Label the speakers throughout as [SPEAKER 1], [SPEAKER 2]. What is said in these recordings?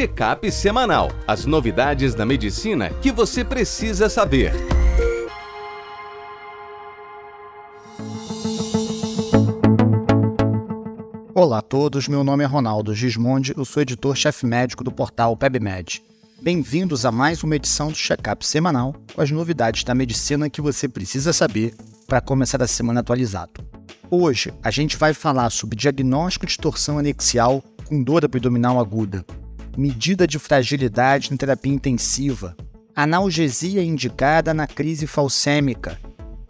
[SPEAKER 1] Check-up semanal. As novidades da medicina que você precisa saber.
[SPEAKER 2] Olá a todos, meu nome é Ronaldo Gismondi, eu sou editor-chefe médico do portal PebMed. Bem-vindos a mais uma edição do Check-up semanal com as novidades da medicina que você precisa saber para começar a semana atualizado. Hoje a gente vai falar sobre diagnóstico de torção anexial com dor abdominal aguda, medida de fragilidade em terapia intensiva, analgesia indicada na crise falcêmica,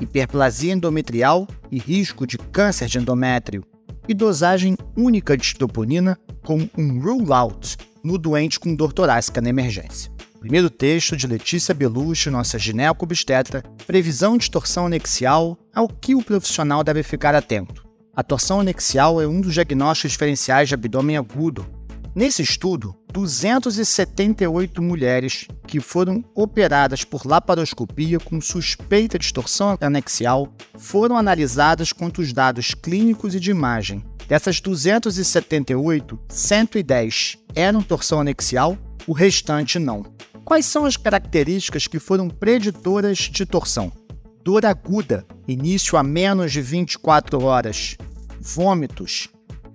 [SPEAKER 2] hiperplasia endometrial e risco de câncer de endométrio, e dosagem única de estoponina com um rule-out no doente com dor torácica na emergência. Primeiro texto de Letícia Belucci, nossa gineco-obstetra, previsão de torção anexial, ao que o profissional deve ficar atento. A torção anexial é um dos diagnósticos diferenciais de abdômen agudo. Nesse estudo, 278 mulheres que foram operadas por laparoscopia com suspeita de torção anexial foram analisadas quanto os dados clínicos e de imagem. Dessas 278, 110 eram torção anexial, o restante não. Quais são as características que foram preditoras de torção? Dor aguda, início a menos de 24 horas, vômitos,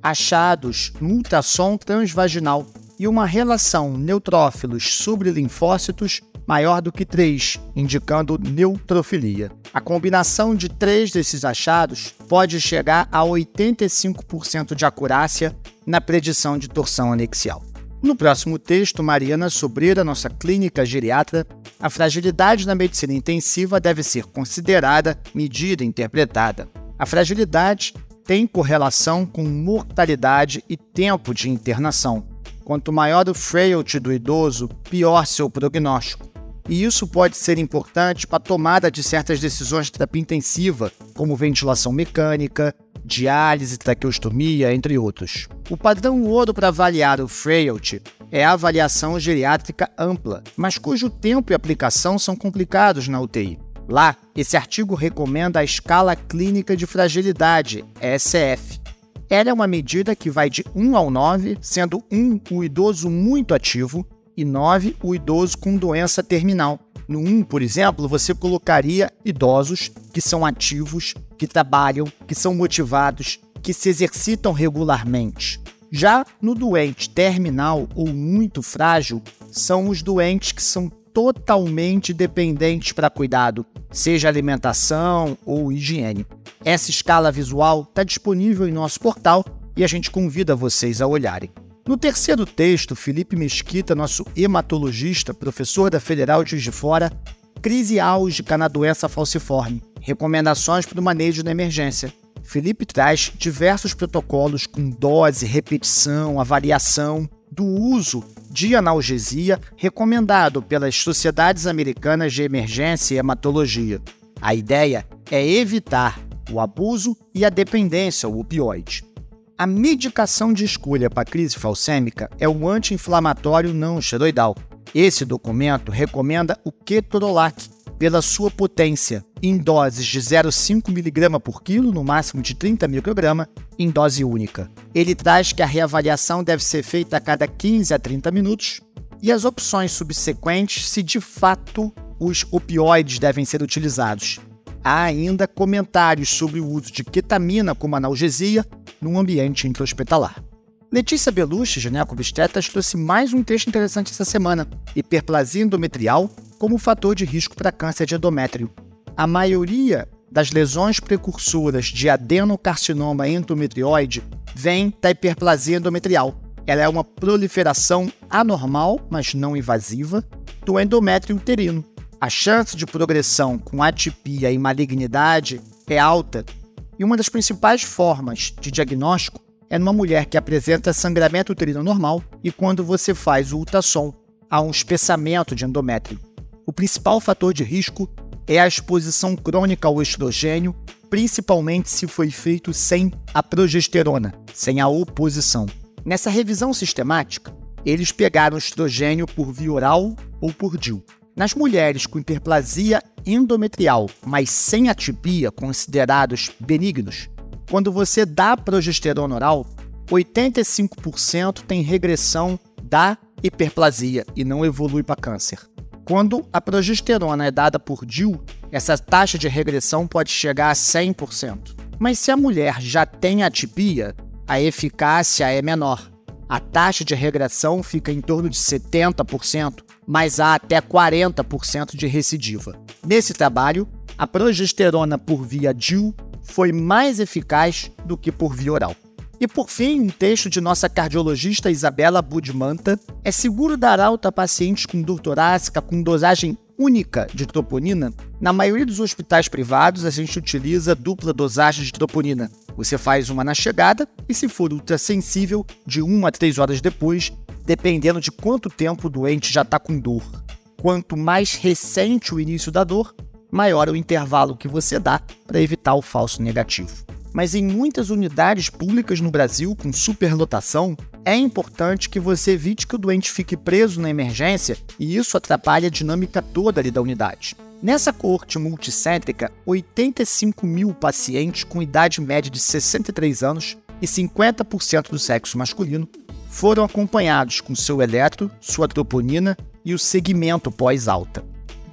[SPEAKER 2] achados no ultrassom transvaginal e uma relação neutrófilos sobre linfócitos maior do que 3, indicando neutrofilia. A combinação de três desses achados pode chegar a 85% de acurácia na predição de torção anexial. No próximo texto, Mariana Sobreira, nossa clínica geriatra, a fragilidade na medicina intensiva deve ser considerada, medida e interpretada. A fragilidade tem correlação com mortalidade e tempo de internação. Quanto maior o frailty do idoso, pior seu prognóstico. E isso pode ser importante para a tomada de certas decisões de terapia intensiva, como ventilação mecânica, diálise, traqueostomia, entre outros. O padrão ouro para avaliar o frailty é a avaliação geriátrica ampla, mas cujo tempo e aplicação são complicados na UTI. Lá, esse artigo recomenda a escala clínica de fragilidade, ESF. Ela é uma medida que vai de 1 ao 9, sendo 1 o idoso muito ativo e 9 o idoso com doença terminal. No 1, por exemplo, você colocaria idosos que são ativos, que trabalham, que são motivados, que se exercitam regularmente. Já no doente terminal ou muito frágil, são os doentes que são totalmente dependentes para cuidado, seja alimentação ou higiene. Essa escala visual está disponível em nosso portal e a gente convida vocês a olharem. No terceiro texto, Felipe Mesquita, nosso hematologista, professor da Federal de Juiz de Fora, crise álgica na doença falciforme, recomendações para o manejo da emergência. Felipe traz diversos protocolos com dose, repetição, avaliação do uso de analgesia recomendado pelas Sociedades Americanas de Emergência e Hematologia. A ideia é evitar o abuso e a dependência ao opioide. A medicação de escolha para crise falcêmica é o anti-inflamatório não esteroidal. Esse documento recomenda o ketorolac pela sua potência em doses de 0,5 mg por quilo, no máximo de 30 micrograma, em dose única. Ele traz que a reavaliação deve ser feita a cada 15 a 30 minutos e as opções subsequentes se de fato os opioides devem ser utilizados. Há ainda comentários sobre o uso de ketamina como analgesia no ambiente intra-hospitalar. Letícia Belucci, gineco-obstetras, trouxe mais um texto interessante essa semana: hiperplasia endometrial como fator de risco para câncer de endométrio. A maioria das lesões precursoras de adenocarcinoma endometrioide vem da hiperplasia endometrial. Ela é uma proliferação anormal, mas não invasiva, do endométrio uterino a chance de progressão com atipia e malignidade é alta, e uma das principais formas de diagnóstico é numa mulher que apresenta sangramento uterino normal e quando você faz o ultrassom, há um espessamento de endométrio. O principal fator de risco é a exposição crônica ao estrogênio, principalmente se foi feito sem a progesterona, sem a oposição. Nessa revisão sistemática, eles pegaram estrogênio por via oral ou por DIU. Nas mulheres com hiperplasia endometrial, mas sem atipia, considerados benignos, quando você dá progesterona oral, 85% tem regressão da hiperplasia e não evolui para câncer. Quando a progesterona é dada por DIU, essa taxa de regressão pode chegar a 100%. Mas se a mulher já tem atipia, a eficácia é menor. A taxa de regressão fica em torno de 70%, mas há até 40% de recidiva. Nesse trabalho, a progesterona por via DIU foi mais eficaz do que por via oral. E por fim, um texto de nossa cardiologista Isabela Budmanta: é seguro dar alta a pacientes com dor torácica com dosagem única de troponina? Na maioria dos hospitais privados, a gente utiliza dupla dosagem de troponina. Você faz uma na chegada e, se for ultrassensível, de 1 a 3 horas depois, dependendo de quanto tempo o doente já está com dor. Quanto mais recente o início da dor, maior o intervalo que você dá para evitar o falso negativo mas em muitas unidades públicas no Brasil com superlotação, é importante que você evite que o doente fique preso na emergência e isso atrapalha a dinâmica toda ali da unidade. Nessa corte multicêntrica, 85 mil pacientes com idade média de 63 anos e 50% do sexo masculino foram acompanhados com seu eletro, sua troponina e o segmento pós-alta.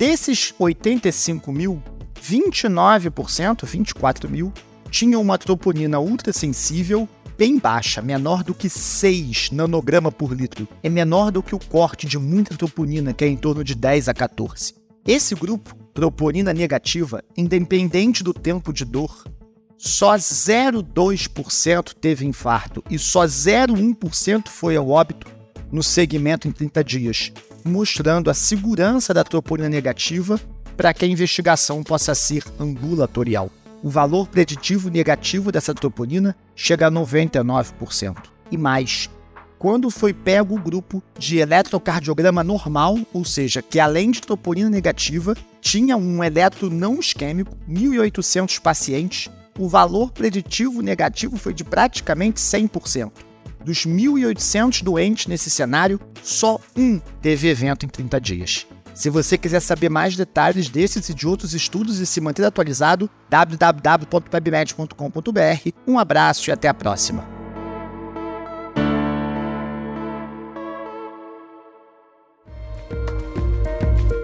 [SPEAKER 2] Desses 85 mil, 29%, 24 mil, tinha uma troponina ultrassensível bem baixa, menor do que 6 nanograma por litro. É menor do que o corte de muita troponina, que é em torno de 10 a 14. Esse grupo, troponina negativa, independente do tempo de dor, só 0,2% teve infarto e só 0,1% foi ao óbito no segmento em 30 dias, mostrando a segurança da troponina negativa para que a investigação possa ser ambulatorial o valor preditivo negativo dessa troponina chega a 99%. E mais, quando foi pego o grupo de eletrocardiograma normal, ou seja, que além de troponina negativa, tinha um eletro não isquêmico, 1.800 pacientes, o valor preditivo negativo foi de praticamente 100%. Dos 1.800 doentes nesse cenário, só um teve evento em 30 dias. Se você quiser saber mais detalhes desses e de outros estudos e se manter atualizado, www.pebmed.com.br. Um abraço e até a próxima.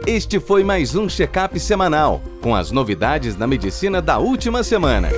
[SPEAKER 1] Este foi mais um check-up semanal com as novidades da medicina da última semana.